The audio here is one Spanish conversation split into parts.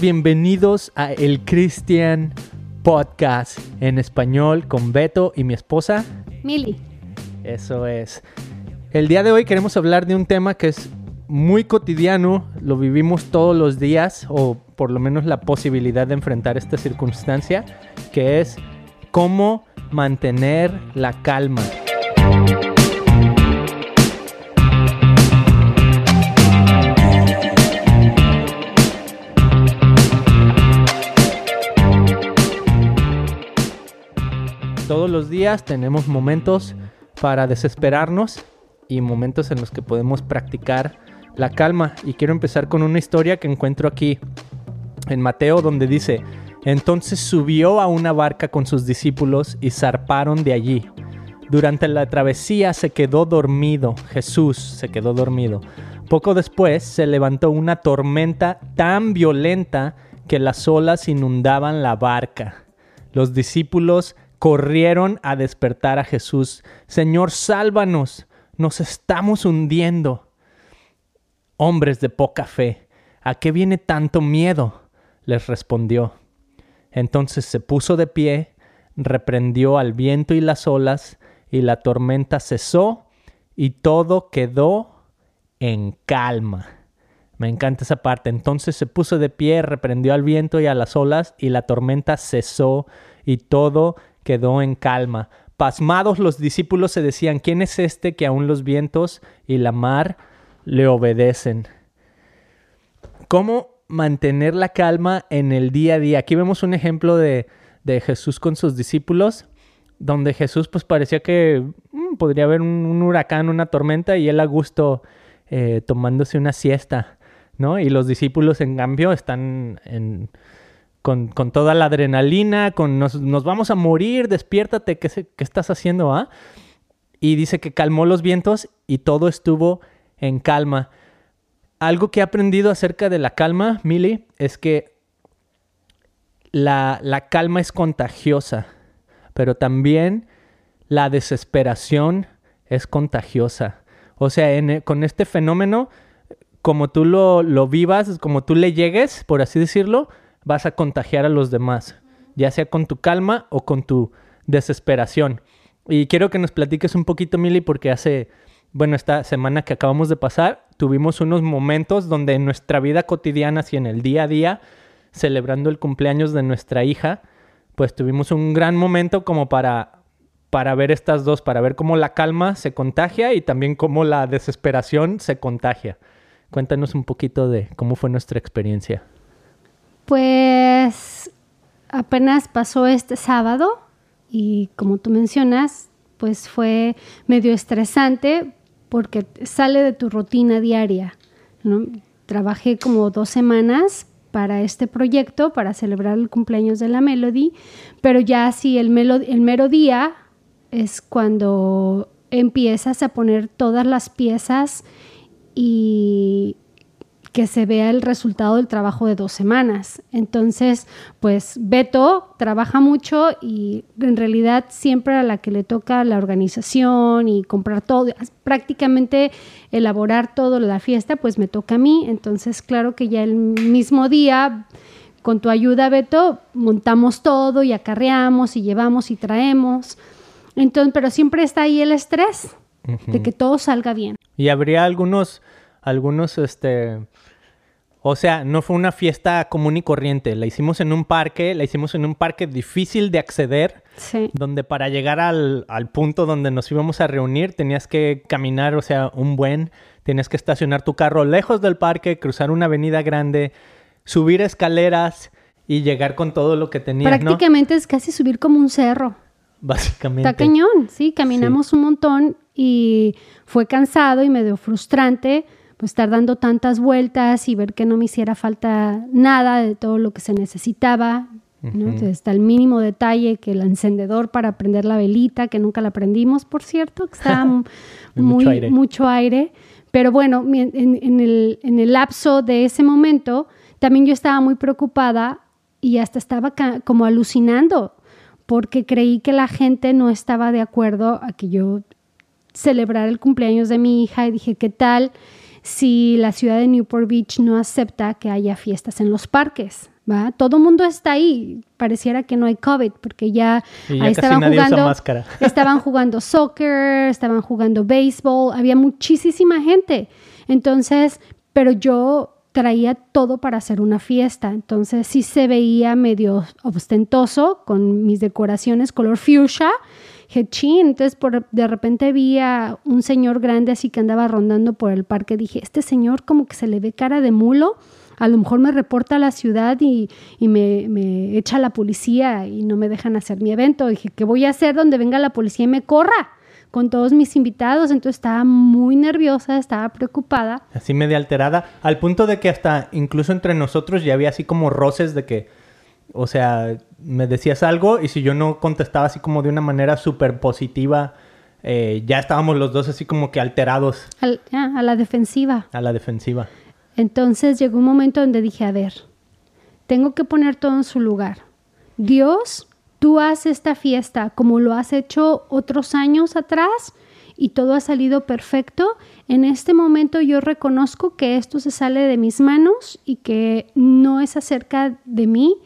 Bienvenidos a el Christian Podcast en español con Beto y mi esposa Mili. Eso es. El día de hoy queremos hablar de un tema que es muy cotidiano, lo vivimos todos los días o por lo menos la posibilidad de enfrentar esta circunstancia, que es cómo mantener la calma. Todos los días tenemos momentos para desesperarnos y momentos en los que podemos practicar la calma. Y quiero empezar con una historia que encuentro aquí en Mateo donde dice, entonces subió a una barca con sus discípulos y zarparon de allí. Durante la travesía se quedó dormido, Jesús se quedó dormido. Poco después se levantó una tormenta tan violenta que las olas inundaban la barca. Los discípulos corrieron a despertar a Jesús. Señor, sálvanos, nos estamos hundiendo. Hombres de poca fe, ¿a qué viene tanto miedo? les respondió. Entonces se puso de pie, reprendió al viento y las olas, y la tormenta cesó, y todo quedó en calma. Me encanta esa parte. Entonces se puso de pie, reprendió al viento y a las olas, y la tormenta cesó, y todo quedó en calma. Pasmados los discípulos se decían, ¿quién es este que aún los vientos y la mar le obedecen? ¿Cómo mantener la calma en el día a día? Aquí vemos un ejemplo de, Jesús con sus discípulos, donde Jesús pues parecía que mm, podría haber un, huracán, una tormenta y él a gusto eh, tomándose una siesta, ¿no? Y los discípulos en cambio están en con, toda la adrenalina, con nos, vamos a morir, despiértate, ¿qué, qué estás haciendo? Ah? Y dice que calmó los vientos y todo estuvo en calma. Algo que he aprendido acerca de la calma, Mili, es que la, la calma es contagiosa, pero también la desesperación es contagiosa. O sea, con este fenómeno, como tú lo, lo vivas, como tú le llegues, por así decirlo, vas a contagiar a los demás, ya sea con tu calma o con tu desesperación. Y quiero que nos platiques un poquito, Mili, porque hace, bueno, esta semana que acabamos de pasar, tuvimos unos momentos donde en nuestra vida cotidiana, y en el día a día, celebrando el cumpleaños de nuestra hija, pues tuvimos un gran momento como para, para ver estas dos, para ver cómo la calma se contagia y también cómo la desesperación se contagia. Cuéntanos un poquito de cómo fue nuestra experiencia. Pues apenas pasó este sábado y como tú mencionas, pues fue medio estresante porque sale de tu rutina diaria. Trabajé como dos semanas para este proyecto, para celebrar el cumpleaños de la Melody, pero ya así el, el mero día es cuando empiezas a poner todas las piezas y que se vea el resultado del trabajo de dos semanas. Entonces, pues Beto trabaja mucho y en realidad siempre a la que le toca la organización y comprar todo, prácticamente elaborar todo la fiesta, pues me toca a mí. Entonces, claro que ya el mismo día, con tu ayuda, Beto, montamos todo y acarreamos y llevamos y traemos. Entonces, pero siempre está ahí el estrés de que todo salga bien. Y habría algunos algunos, este, o sea, no fue una fiesta común y corriente. La hicimos en un parque, la hicimos en un parque difícil de acceder, sí. donde para llegar al, al, punto donde nos íbamos a reunir tenías que caminar, o sea, un buen, tenías que estacionar tu carro lejos del parque, cruzar una avenida grande, subir escaleras y llegar con todo lo que tenías. Prácticamente es casi subir como un cerro. Básicamente. Está cañón, sí, caminamos un montón y fue cansado y medio frustrante pues estar dando tantas vueltas y ver que no me hiciera falta nada de todo lo que se necesitaba, hasta el mínimo detalle que el encendedor para prender la velita, que nunca la prendimos, por cierto, que estaba muy, mucho aire. Pero bueno, en, el, en el lapso de ese momento, también yo estaba muy preocupada y hasta estaba como alucinando, porque creí que la gente no estaba de acuerdo a que yo celebrara el cumpleaños de mi hija y dije, ¿qué tal? Si la ciudad de Newport Beach no acepta que haya fiestas en los parques. ¿Va? Todo el mundo está ahí. Pareciera que no hay COVID porque ya, ahí estaban jugando, estaban jugando soccer, estaban jugando béisbol, había muchísima gente. Entonces, pero yo traía todo para hacer una fiesta. Entonces sí se veía medio ostentoso con mis decoraciones color fuchsia. Dije, "Chin". Entonces por, de repente vi a un señor grande así que andaba rondando por el parque. Dije, este señor como que se le ve cara de mulo. A lo mejor me reporta a la ciudad y, y me, me echa la policía y no me dejan hacer mi evento. Dije, ¿qué voy a hacer donde venga la policía y me corra? con todos mis invitados, entonces estaba muy nerviosa, estaba preocupada. Así media alterada, al punto de que hasta incluso entre nosotros ya había así como roces de que, o sea, me decías algo y si yo no contestaba así como de una manera súper positiva, eh, ya estábamos los dos así como que alterados Al- ah, a la defensiva. a la defensiva. Entonces llegó un momento donde dije, a ver, tengo que poner todo en su lugar. Dios, tú haz esta fiesta como lo has hecho otros años atrás y todo ha salido perfecto. En este momento yo reconozco que esto se sale de mis manos y que no es acerca de mí,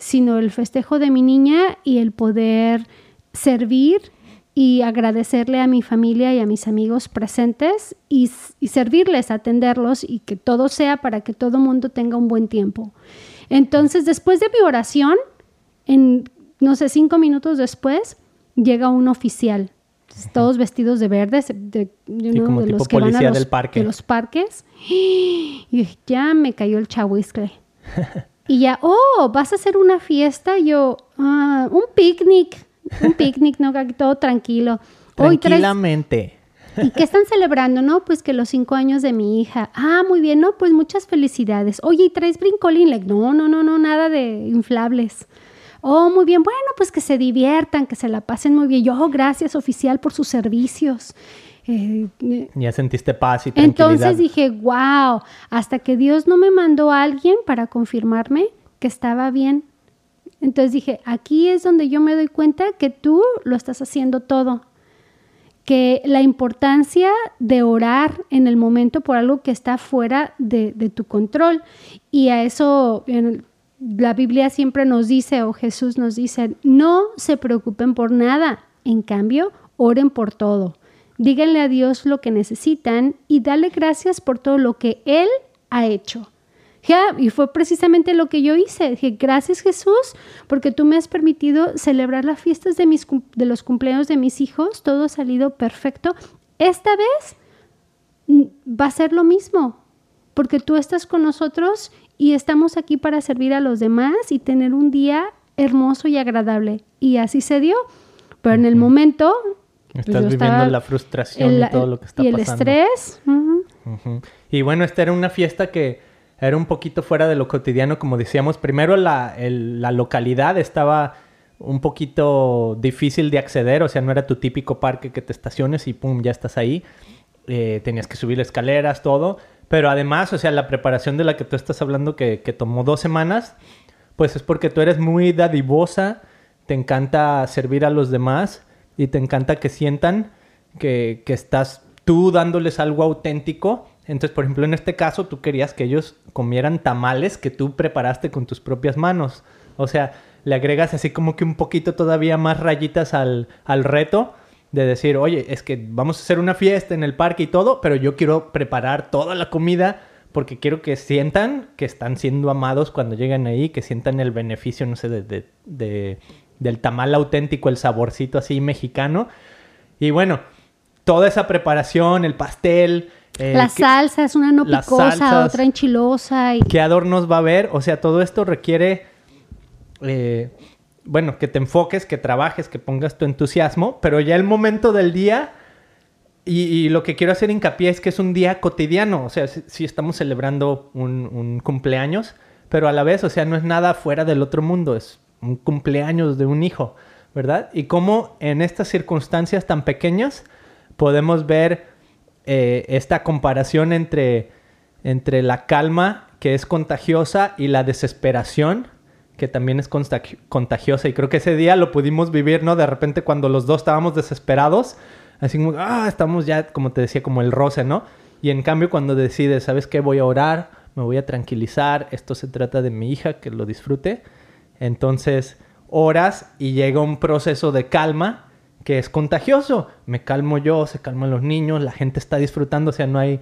sino el festejo de mi niña y el poder servir y agradecerle a mi familia y a mis amigos presentes y, y servirles, atenderlos y que todo sea para que todo mundo tenga un buen tiempo. Entonces, después de mi oración, en, no sé, cinco minutos después, llega un oficial, todos vestidos de verde, de, de, Sí, uno como de tipo los que van a los, del parque. de los parques. Y ya me cayó el chahuiscle. Y ya, oh, vas a hacer una fiesta. Yo, ah, un picnic, un picnic, ¿no? Todo tranquilo. Hoy traes- Tranquilamente. ¿Y qué están celebrando? No, pues que los cinco años de mi hija. Ah, muy bien, no, pues muchas felicidades. Oye, ¿y traes brincolín? Like, no, no, no, no, nada de inflables. Oh, muy bien, bueno, pues que se diviertan, que se la pasen muy bien. Yo, oh, gracias, oficial, por sus servicios. Eh, eh, Ya sentiste paz y tranquilidad. entonces dije, wow, hasta que Dios no me mandó a alguien para confirmarme que estaba bien. Entonces dije, aquí es donde yo me doy cuenta que tú lo estás haciendo todo. Que la importancia de orar en el momento por algo que está fuera de, de tu control. Y a eso en la Biblia siempre nos dice, o Jesús nos dice, no se preocupen por nada. En cambio, oren por todo. Díganle a Dios lo que necesitan y dale gracias por todo lo que Él ha hecho. Y fue precisamente lo que yo hice. Dije, gracias Jesús, porque tú me has permitido celebrar las fiestas de, mis, de los cumpleaños de mis hijos. Todo ha salido perfecto. Esta vez va a ser lo mismo, porque tú estás con nosotros y estamos aquí para servir a los demás y tener un día hermoso y agradable. Y así se dio. Pero en el momento... Estás viviendo la frustración el- y todo lo que está y el pasando. estrés. ujú. Ujú. Y bueno, esta era una fiesta que era un poquito fuera de lo cotidiano, como decíamos. Primero la, el- la localidad estaba un poquito difícil de acceder, o sea, no era tu típico parque que te estaciones y pum, ya estás ahí. Eh, tenías que subir escaleras, todo. Pero además, o sea, la preparación de la que tú estás hablando que, que tomó dos semanas, pues es porque tú eres muy dadivosa, te encanta servir a los demás y te encanta que sientan que, que estás tú dándoles algo auténtico. Entonces, por ejemplo, en este caso, tú querías que ellos comieran tamales que tú preparaste con tus propias manos. O sea, le agregas así como que un poquito todavía más rayitas al, al reto de decir, oye, es que vamos a hacer una fiesta en el parque y todo, pero yo quiero preparar toda la comida porque quiero que sientan que están siendo amados cuando llegan ahí, que sientan el beneficio, no sé, de, de- de- del tamal auténtico, el saborcito así mexicano. Y bueno, toda esa preparación, el pastel. eh, Las ¿qué- salsas, una no picosa, salsas. otra enchilosa. Y... ¿Qué adornos va a haber? O sea, todo esto requiere, eh, bueno, que te enfoques, que trabajes, que pongas tu entusiasmo, pero ya el momento del día, y, y lo que quiero hacer hincapié es que es un día cotidiano, o sea, sí estamos celebrando un, un cumpleaños, pero a la vez, o sea, no es nada fuera del otro mundo, es un cumpleaños de un hijo, ¿verdad? Y cómo en estas circunstancias tan pequeñas podemos ver eh, esta comparación entre, entre la calma que es contagiosa y la desesperación que también es contagiosa. Y creo que ese día lo pudimos vivir, ¿no? De repente cuando los dos estábamos desesperados, así como, ah, estamos ya, como te decía, como el roce, ¿no? Y en cambio cuando decides, ¿sabes qué? Voy a orar, me voy a tranquilizar, esto se trata de mi hija, que lo disfrute. Entonces oras y llega un proceso de calma que es contagioso. Me calmo yo, se calman los niños, la gente está disfrutando, o sea, no hay,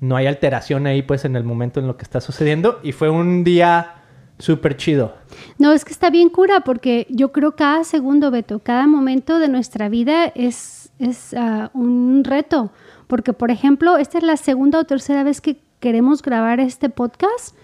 no hay alteración ahí pues en el momento en lo que está sucediendo. Y fue un día súper chido. No, es que está bien cura porque yo creo cada segundo, Beto, cada momento de nuestra vida es, es ah, un reto. Porque, por ejemplo, esta es la segunda o tercera vez que queremos grabar este podcast.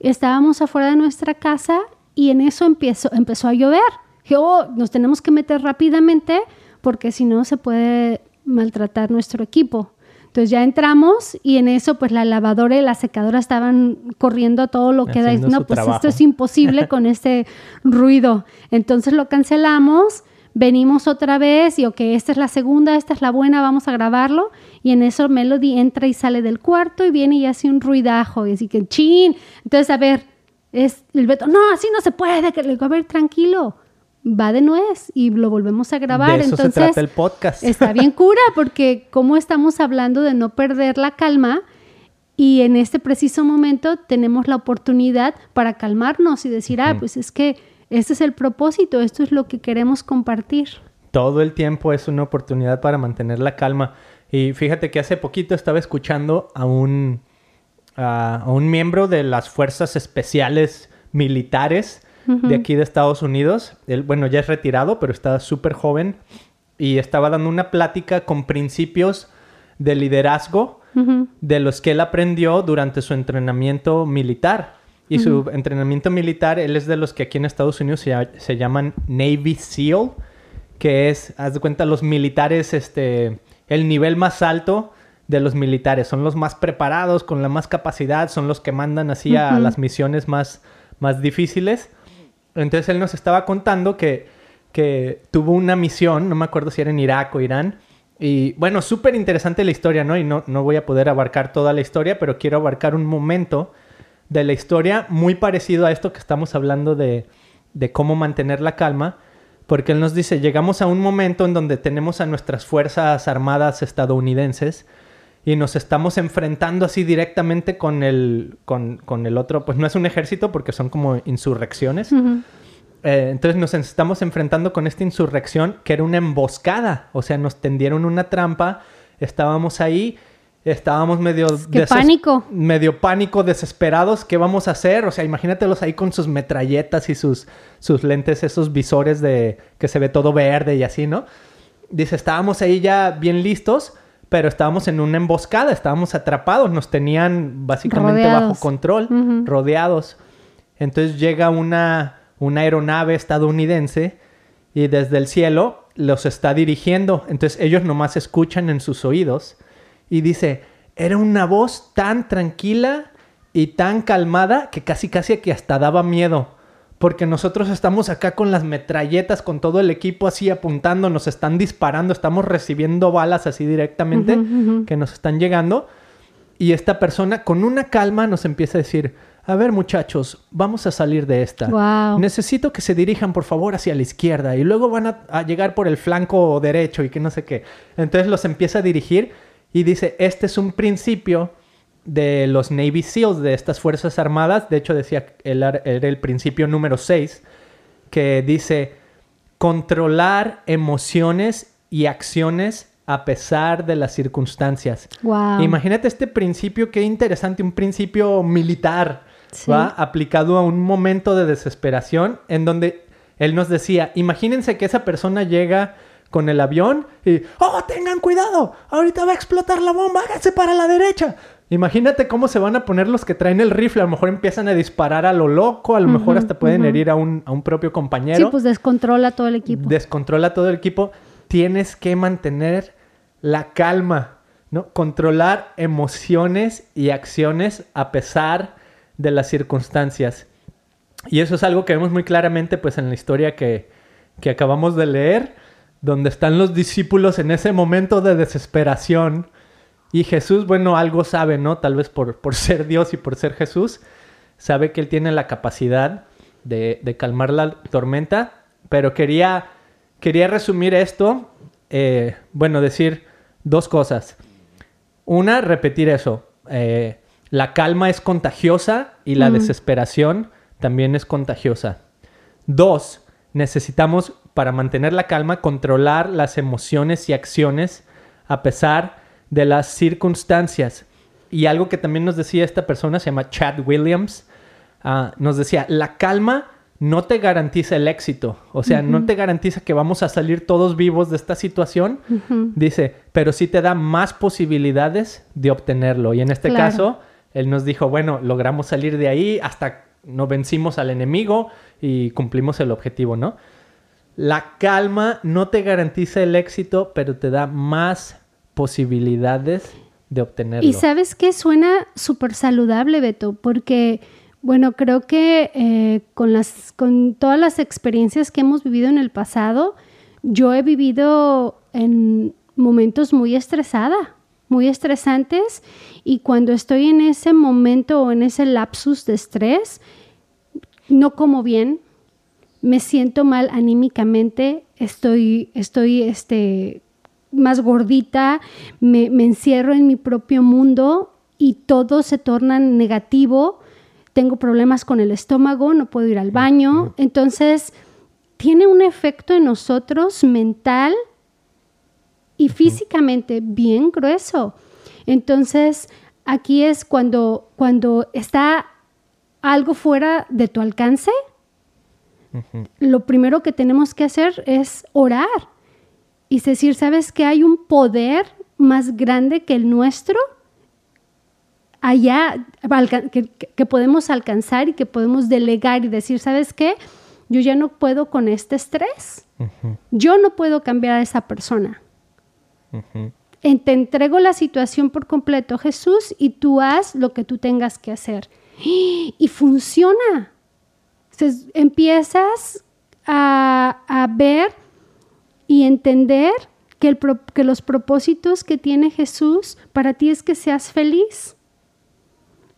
Estábamos afuera de nuestra casa y en eso empezó, empezó a llover. Dije, oh, nos tenemos que meter rápidamente porque si no se puede maltratar nuestro equipo. Entonces ya entramos y en eso pues la lavadora y la secadora estaban corriendo a todo lo que da. No, pues esto es imposible con este ruido. Entonces lo cancelamos, venimos otra vez y ok, esta es la segunda, esta es la buena, vamos a grabarlo. Y en eso Melody entra y sale del cuarto y viene y hace un ruidajo y así que chin. Entonces a ver, es el Beto, no, así no se puede, que le digo, a ver, tranquilo va de nuez y lo volvemos a grabar. De eso Entonces, se trata el podcast. Está bien cura porque como estamos hablando de no perder la calma y en este preciso momento tenemos la oportunidad para calmarnos y decir, ah, pues es que este es el propósito, esto es lo que queremos compartir. Todo el tiempo es una oportunidad para mantener la calma. Y fíjate que hace poquito estaba escuchando a un, a un miembro de las fuerzas especiales militares de aquí de Estados Unidos. Él, bueno, ya es retirado, pero está súper joven y estaba dando una plática con principios de liderazgo de los que él aprendió durante su entrenamiento militar. Y su entrenamiento militar, él es de los que aquí en Estados Unidos se, llaman Navy SEAL, que es, haz de cuenta, los militares, este, el nivel más alto de los militares. Son los más preparados, con la más capacidad, son los que mandan así a las misiones más, más difíciles. Entonces él nos estaba contando que, que tuvo una misión, no me acuerdo si era en Irak o Irán. Y bueno, súper interesante la historia, ¿no? Y no, no voy a poder abarcar toda la historia, pero quiero abarcar un momento de la historia muy parecido a esto que estamos hablando de, de cómo mantener la calma. Porque él nos dice, llegamos a un momento en donde tenemos a nuestras Fuerzas Armadas estadounidenses y nos estamos enfrentando así directamente con el, con, con el otro, pues no es un ejército porque son como insurrecciones. Eh, entonces nos estamos enfrentando con esta insurrección que era una emboscada, o sea, nos tendieron una trampa, estábamos ahí, estábamos medio... ¡Qué pánico! Medio pánico, desesperados, ¿qué vamos a hacer? O sea, imagínatelos ahí con sus metralletas y sus, sus lentes, esos visores de que se ve todo verde y así, ¿no? Dice, estábamos ahí ya bien listos pero estábamos en una emboscada, estábamos atrapados, nos tenían básicamente bajo control, rodeados. Entonces llega una, una aeronave estadounidense y desde el cielo los está dirigiendo. Entonces ellos nomás escuchan en sus oídos y dice, era una voz tan tranquila y tan calmada que casi casi que hasta daba miedo porque nosotros estamos acá con las metralletas, con todo el equipo así apuntando, nos están disparando, estamos recibiendo balas así directamente que nos están llegando. Y esta persona con una calma nos empieza a decir, a ver muchachos, vamos a salir de esta. Necesito que se dirijan por favor hacia la izquierda y luego van a, a llegar por el flanco derecho y que no sé qué. Entonces los empieza a dirigir y dice, este es un principio de los Navy SEALs, de estas Fuerzas Armadas, de hecho decía, era el principio número 6, que dice, controlar emociones y acciones a pesar de las circunstancias. Imagínate este principio, qué interesante, un principio militar, ¿va? Aplicado a un momento de desesperación en donde él nos decía, imagínense que esa persona llega con el avión y, oh, tengan cuidado, ahorita va a explotar la bomba, háganse para la derecha. Imagínate cómo se van a poner los que traen el rifle. A lo mejor empiezan a disparar a lo loco, a lo mejor hasta pueden herir a un, a un, propio compañero. Sí, pues descontrola todo el equipo. Descontrola todo el equipo. Tienes que mantener la calma, ¿no? Controlar emociones y acciones a pesar de las circunstancias. Y eso es algo que vemos muy claramente pues en la historia que, que acabamos de leer, donde están los discípulos en ese momento de desesperación y Jesús, bueno, algo sabe, ¿no? Tal vez por, por ser Dios y por ser Jesús, sabe que Él tiene la capacidad de, de calmar la tormenta, pero quería, quería resumir esto, eh, bueno, decir dos cosas. Una, repetir eso. Eh, la calma es contagiosa y la Mm. desesperación también es contagiosa. Dos, necesitamos, para mantener la calma, controlar las emociones y acciones a pesar de las circunstancias. Y algo que también nos decía esta persona, se llama Chad Williams, ah, nos decía, la calma no te garantiza el éxito, o sea, no te garantiza que vamos a salir todos vivos de esta situación, dice, pero sí te da más posibilidades de obtenerlo. Y en este Claro. caso, él nos dijo, bueno, logramos salir de ahí hasta no vencimos al enemigo y cumplimos el objetivo, ¿no? La calma no te garantiza el éxito, pero te da más posibilidades de obtenerlo. Y sabes que suena súper saludable, Beto, porque, bueno, creo que eh, con, las, con todas las experiencias que hemos vivido en el pasado, yo he vivido en momentos muy estresada, muy estresantes, y cuando estoy en ese momento o en ese lapsus de estrés, no como bien, me siento mal anímicamente, estoy, estoy este, más gordita, me, me encierro en mi propio mundo y todo se torna negativo, tengo problemas con el estómago, no puedo ir al baño, entonces tiene un efecto en nosotros mental y físicamente bien grueso. Entonces, aquí es cuando, cuando está algo fuera de tu alcance, lo primero que tenemos que hacer es orar y decir, ¿sabes que hay un poder más grande que el nuestro? Allá que, podemos alcanzar y que podemos delegar y decir, ¿sabes qué? Yo ya no puedo con este estrés. Yo no puedo cambiar a esa persona. Te entrego la situación por completo, Jesús, y tú haz lo que tú tengas que hacer. Y funciona. Entonces, empiezas a, a ver y entender que, los propósitos que tiene Jesús para ti es que seas feliz.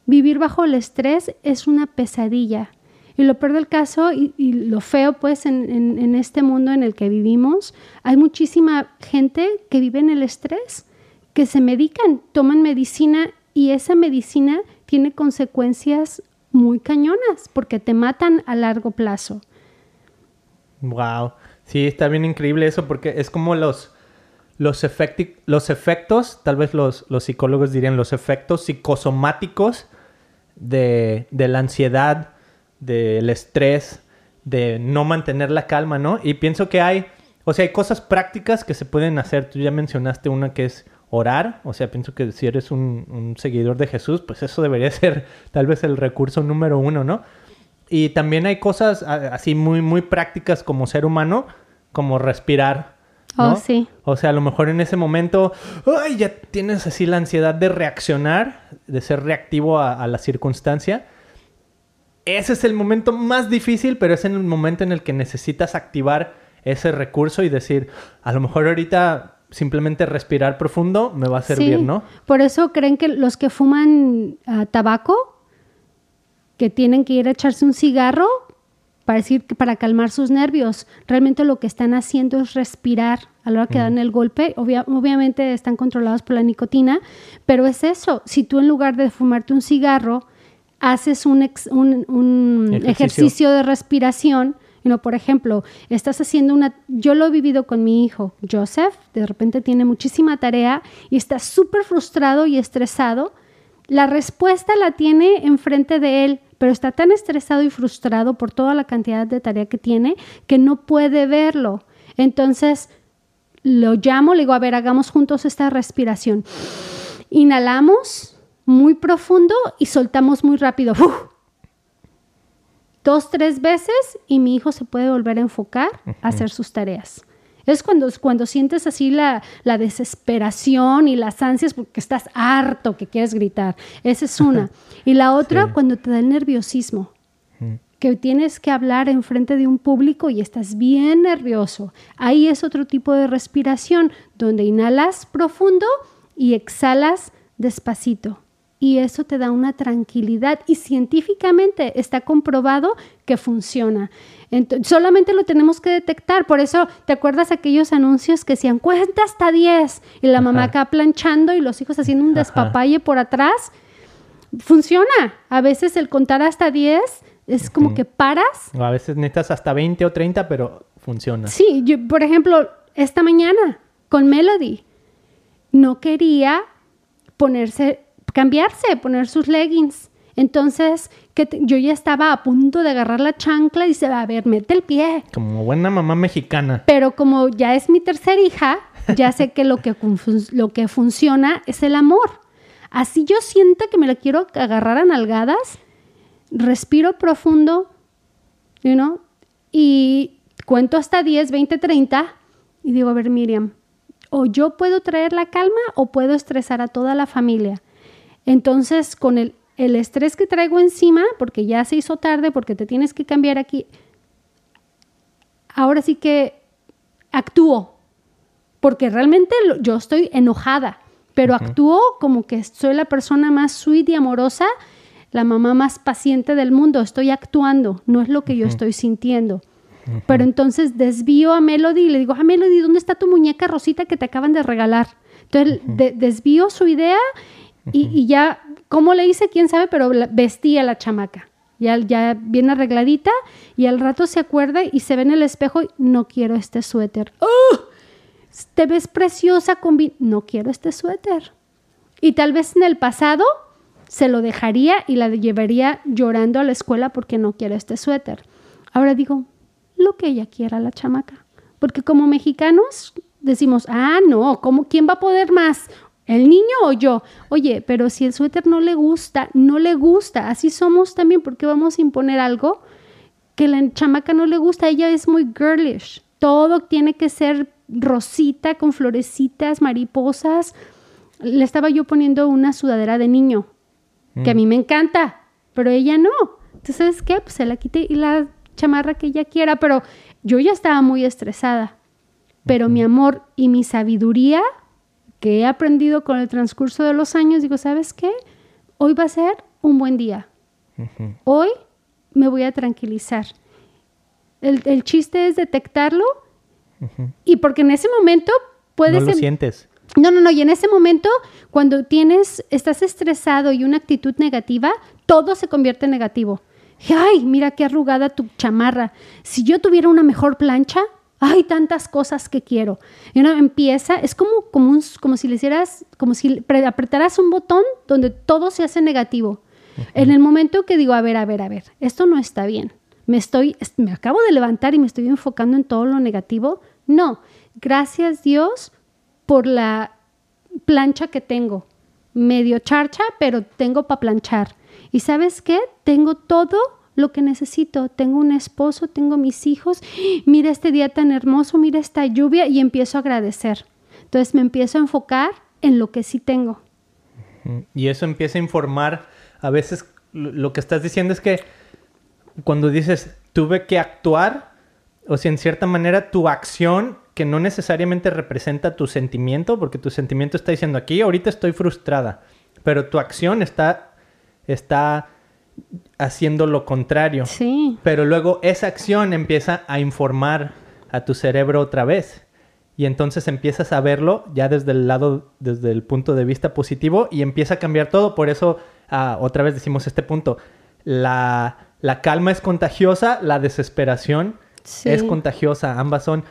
Vivir bajo el estrés es una pesadilla. Y lo peor del caso, y, lo feo pues en- en este mundo en el que vivimos, hay muchísima gente que vive en el estrés, que se medican, toman medicina y esa medicina tiene consecuencias muy cañonas porque te matan a largo plazo. Wow. Sí, está bien increíble eso porque es como los, los, efecti- los efectos, tal vez los, los psicólogos dirían los efectos psicosomáticos de, de la ansiedad, del estrés, de no mantener la calma, ¿no? Y pienso que hay, o sea, hay cosas prácticas que se pueden hacer. Tú ya mencionaste una que es orar, o sea, pienso que si eres un, un seguidor de Jesús, pues eso debería ser tal vez el recurso número uno, ¿no? Y también hay cosas así muy, muy prácticas como ser humano, como respirar. ¿no? Oh, sí. O sea, a lo mejor en ese momento, ay, ya tienes así la ansiedad de reaccionar, de ser reactivo a, a la circunstancia. Ese es el momento más difícil, pero es en el momento en el que necesitas activar ese recurso y decir, a lo mejor ahorita simplemente respirar profundo me va a servir, Sí, ¿no? Por eso creen que los que fuman ah, tabaco, que tienen que ir a echarse un cigarro para decir para calmar sus nervios, realmente lo que están haciendo es respirar a la hora que dan el golpe. Obvia- obviamente están controlados por la nicotina, pero es eso. Si tú en lugar de fumarte un cigarro haces un, ex- un- un Ejercicio. ejercicio de respiración, you know, por ejemplo, estás haciendo una, yo lo he vivido con mi hijo, Joseph, de repente tiene muchísima tarea y está súper frustrado y estresado. La respuesta la tiene enfrente de él, pero está tan estresado y frustrado por toda la cantidad de tarea que tiene que no puede verlo. Entonces, lo llamo, le digo, a ver, hagamos juntos esta respiración. Inhalamos muy profundo y soltamos muy rápido. ¡Uf! Dos, tres veces y mi hijo se puede volver a enfocar a hacer sus tareas. Es cuando, cuando sientes así la, la desesperación y las ansias porque estás harto que quieres gritar. Esa es una. Y la otra, Sí. cuando te da el nerviosismo Mm. que tienes que hablar en frente de un público y estás bien nervioso. Ahí es otro tipo de respiración, donde inhalas profundo y exhalas despacito. Y eso te da una tranquilidad y científicamente está comprobado que funciona. solamente lo tenemos que detectar. Por eso, ¿te acuerdas aquellos anuncios que decían cuenta hasta 10 y la mamá acá planchando y los hijos haciendo un despapalle por atrás? Funciona. A veces el contar hasta 10 es como que paras. a veces necesitas hasta 20 o 30, pero funciona. Sí, yo, por ejemplo, esta mañana con Melody no quería ponerse cambiarse, poner sus leggings. Entonces, que yo ya estaba a punto de agarrar la chancla y dice, a ver, mete el pie. Como buena mamá mexicana. Pero como ya es mi tercera hija, ya sé que lo que, lo que funciona es el amor. Así yo siento que me la quiero agarrar a nalgadas, respiro profundo, you know, y cuento hasta 10, 20, 30 y digo, a ver, Miriam, o yo puedo traer la calma o puedo estresar a toda la familia. Entonces, con el, estrés que traigo encima, porque ya se hizo tarde, porque te tienes que cambiar aquí, ahora sí que actúo, porque realmente yo estoy enojada, pero actúo como que soy la persona más sweet y amorosa, la mamá más paciente del mundo, estoy actuando, no es lo que yo estoy sintiendo. Pero entonces desvío a Melody y le digo, a ah, Melody, ¿dónde está tu muñeca rosita que te acaban de regalar? Entonces desvío su idea y, ya, ¿cómo le hice? ¿Quién sabe? Pero vestía la chamaca. Ya, ya bien arregladita y al rato se acuerda y se ve en el espejo y no quiero este suéter. ¡Oh! Te ves preciosa con... No quiero este suéter. Y tal vez en el pasado se lo dejaría y la llevaría llorando a la escuela porque no quiere este suéter. Ahora digo, lo que ella quiera la chamaca. Porque como mexicanos decimos, ah, no, ¿cómo, ¿quién va a poder más? ¿El niño o yo? Oye, pero si el suéter no le gusta, no le gusta. Así somos también porque vamos a imponer algo que la chamaca no le gusta. Ella es muy girlish. Todo tiene que ser rosita con florecitas, mariposas. Le estaba yo poniendo una sudadera de niño, que a mí mm. me encanta, pero ella no. Entonces, ¿sabes qué? Pues se la quité y la chamarra que ella quiera, pero yo ya estaba muy estresada. Pero mi amor y mi sabiduría que he aprendido con el transcurso de los años, digo, ¿sabes qué? Hoy va a ser un buen día. Hoy me voy a tranquilizar. El, chiste es detectarlo y porque en ese momento puedes... No lo sientes. No, no, no. Y en ese momento, cuando tienes, estás estresado y una actitud negativa, todo se convierte en negativo. Ay, mira qué arrugada tu chamarra. Si yo tuviera una mejor plancha, hay tantas cosas que quiero. Y uno empieza, es como, como, un, como si le hicieras, como si apretaras un botón donde todo se hace negativo. En el momento que digo, a ver, a ver, a ver, esto no está bien. Me estoy, me acabo de levantar y me estoy enfocando en todo lo negativo. No, gracias Dios por la plancha que tengo. Medio charcha, pero tengo para planchar. ¿Y sabes qué? Tengo todo lo que necesito. Tengo un esposo, tengo mis hijos. Mira este día tan hermoso, mira esta lluvia y empiezo a agradecer. Entonces me empiezo a enfocar en lo que sí tengo. Y eso empieza a informar. A veces lo que estás diciendo es que cuando dices tuve que actuar, o sea, en cierta manera tu acción que no necesariamente representa tu sentimiento, porque tu sentimiento está diciendo aquí, ahorita estoy frustrada, pero tu acción está, está haciendo lo contrario. Sí. Pero luego esa acción empieza a informar a tu cerebro otra vez. Y entonces empiezas a verlo ya desde el lado, desde el punto de vista positivo y empieza a cambiar todo. Por eso, ah, otra vez decimos este punto, la, calma es contagiosa, la desesperación es contagiosa, ambas son.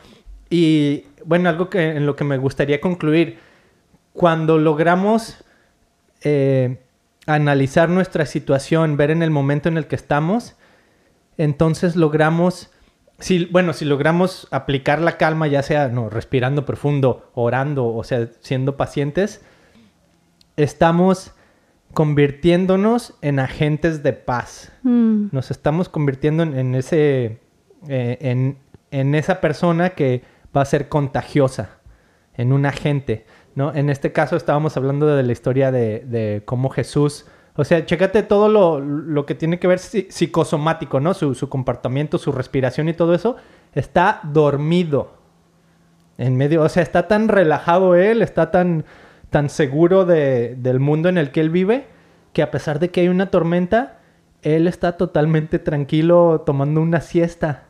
Y bueno, algo que en lo que me gustaría concluir, cuando logramos eh, analizar nuestra situación, ver en el momento en el que estamos, entonces logramos, si, bueno, si logramos aplicar la calma, ya sea no, respirando profundo, orando, o sea, siendo pacientes, estamos convirtiéndonos en agentes de paz. Mm. Nos estamos convirtiendo en, ese, eh, en, en esa persona que va a ser contagiosa, en un agente. ¿No? En este caso estábamos hablando de la historia de, cómo Jesús, o sea, chécate todo lo, que tiene que ver psicosomático, ¿no? Su, comportamiento, su respiración y todo eso, está dormido en medio, o sea, está tan relajado él, está tan, tan seguro del mundo en el que él vive, que a pesar de que hay una tormenta, él está totalmente tranquilo tomando una siesta,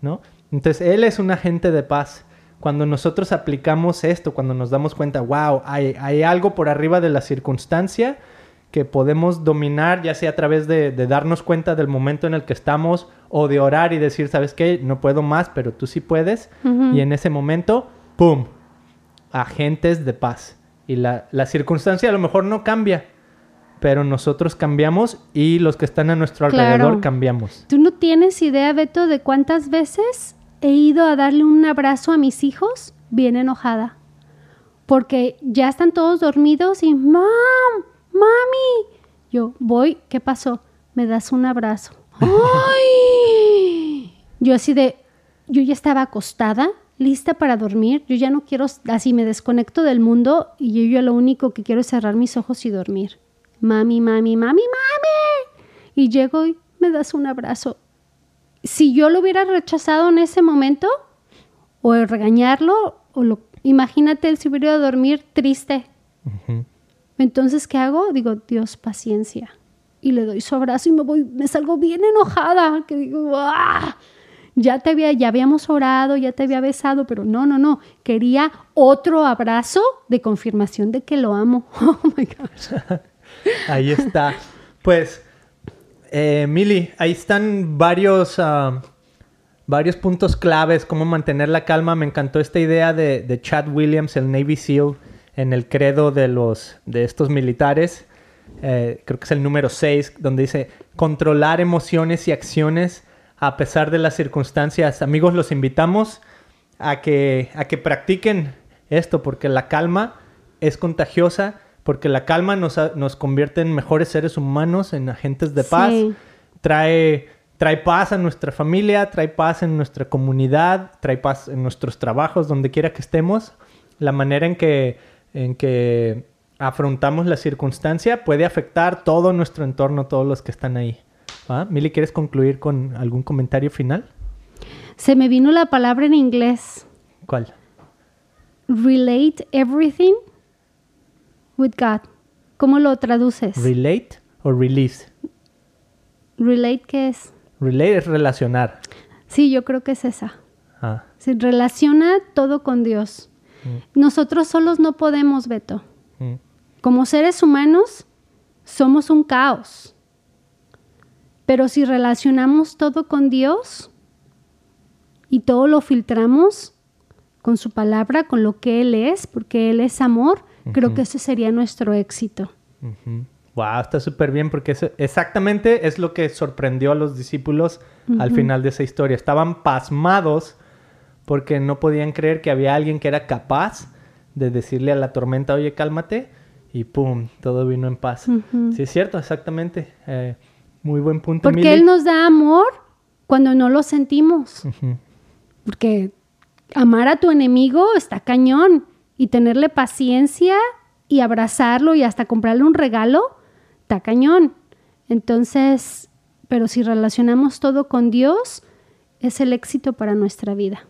¿no? Entonces, él es un agente de paz. Cuando nosotros aplicamos esto, cuando nos damos cuenta, wow, hay, hay algo por arriba de la circunstancia que podemos dominar, ya sea a través de, de, darnos cuenta del momento en el que estamos o de orar y decir, ¿sabes qué? No puedo más, pero tú sí puedes. Y en ese momento, ¡pum! Agentes de paz. Y la, la circunstancia a lo mejor no cambia, pero nosotros cambiamos y los que están a nuestro alrededor Claro. cambiamos. ¿Tú no tienes idea, Beto, de cuántas veces he ido a darle un abrazo a mis hijos bien enojada? Porque ya están todos dormidos y, ¡Mam! ¡Mami! Yo, voy, ¿qué pasó? Me das un abrazo. ¡Ay! Yo así de, yo ya estaba acostada, lista para dormir, yo ya no quiero, así me desconecto del mundo y yo ya lo único que quiero es cerrar mis ojos y dormir. Mami, mami, mami, mami. Y llego y me das un abrazo. Si yo lo hubiera rechazado en ese momento, o regañarlo, o lo, imagínate él se hubiera ido a dormir triste. Entonces, ¿qué hago? Digo, Dios, paciencia. Y le doy su abrazo y me voy, me salgo bien enojada, que digo, ¡ah! Ya te había, ya habíamos orado, ya te había besado, pero no, no, no. Quería otro abrazo de confirmación de que lo amo. Oh my gosh. Ahí está. Pues, eh, Mili, ahí están varios, ah, varios puntos claves, cómo mantener la calma. Me encantó esta idea de, Chad Williams, el Navy SEAL, en el credo de, los, de estos militares. Eh, creo que es el número 6, donde dice controlar emociones y acciones a pesar de las circunstancias. Amigos, los invitamos a que, a que practiquen esto, porque la calma es contagiosa, porque la calma nos, nos convierte en mejores seres humanos, en agentes de paz, Sí. trae, trae paz a nuestra familia, trae paz en nuestra comunidad, trae paz en nuestros trabajos, donde quiera que estemos. La manera en que, en que afrontamos la circunstancia puede afectar todo nuestro entorno, todos los que están ahí. ¿Va? Mili, ¿quieres concluir con algún comentario final? Se me vino la palabra en inglés. ¿Cuál? Relate everything with God. ¿Cómo lo traduces? ¿Relate o release? Relate, ¿qué es? Relate es relacionar. Sí, yo creo que es esa. Ah, Se relaciona todo con Dios. Nosotros solos no podemos, Beto. mm, Como seres humanos, somos un caos. Pero si relacionamos todo con Dios y todo lo filtramos con su palabra, con lo que Él es, porque Él es amor, creo que ese sería nuestro éxito. ujú. Wow, está súper bien porque eso exactamente es lo que sorprendió a los discípulos al final de esa historia. Estaban pasmados porque no podían creer que había alguien que era capaz de decirle a la tormenta, oye, cálmate, y pum, todo vino en paz. Ujú. Sí, es cierto, exactamente. Eh, muy buen punto, Porque Mili. Él nos da amor cuando no lo sentimos. Porque amar a tu enemigo está cañón. Y tenerle paciencia y abrazarlo y hasta comprarle un regalo, está cañón. Entonces, pero si relacionamos todo con Dios, es el éxito para nuestra vida.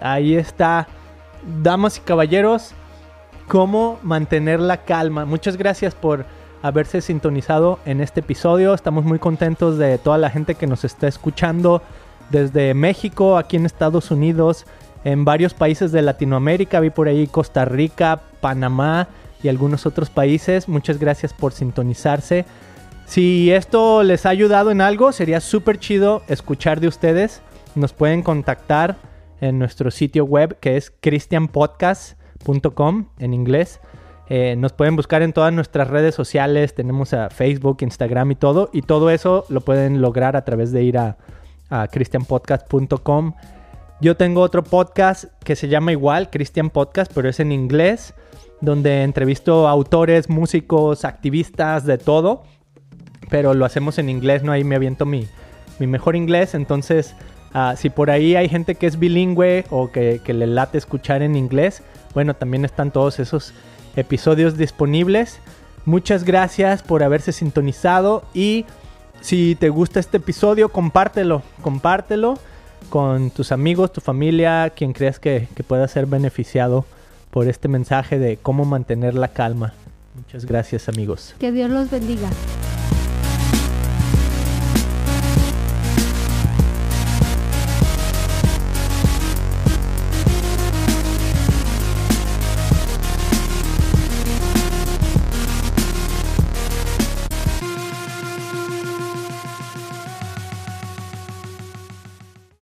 Ahí está, damas y caballeros, cómo mantener la calma. Muchas gracias por haberse sintonizado en este episodio. Estamos muy contentos de toda la gente que nos está escuchando desde México, aquí en Estados Unidos, en varios países de Latinoamérica. Vi por ahí Costa Rica, Panamá y algunos otros países. Muchas gracias por sintonizarse. Si esto les ha ayudado en algo, sería súper chido escuchar de ustedes. Nos pueden contactar en nuestro sitio web que es christianpodcast.com en inglés. Eh, nos pueden buscar en todas nuestras redes sociales. Tenemos a Facebook, Instagram y todo. Y todo eso lo pueden lograr a través de ir a, christianpodcast.com. Yo tengo otro podcast que se llama igual, Christian Podcast, pero es en inglés, donde entrevisto autores, músicos, activistas, de todo pero lo hacemos en inglés, ¿no? Ahí me aviento mi, mi mejor inglés, entonces ah, si por ahí hay gente que es bilingüe o que, que le late escuchar en inglés, bueno, también están todos esos episodios disponibles. Muchas gracias por haberse sintonizado y si te gusta este episodio, compártelo, compártelo. con tus amigos, tu familia, quien creas que, que pueda ser beneficiado por este mensaje de cómo mantener la calma. Muchas gracias amigos. Que Dios los bendiga.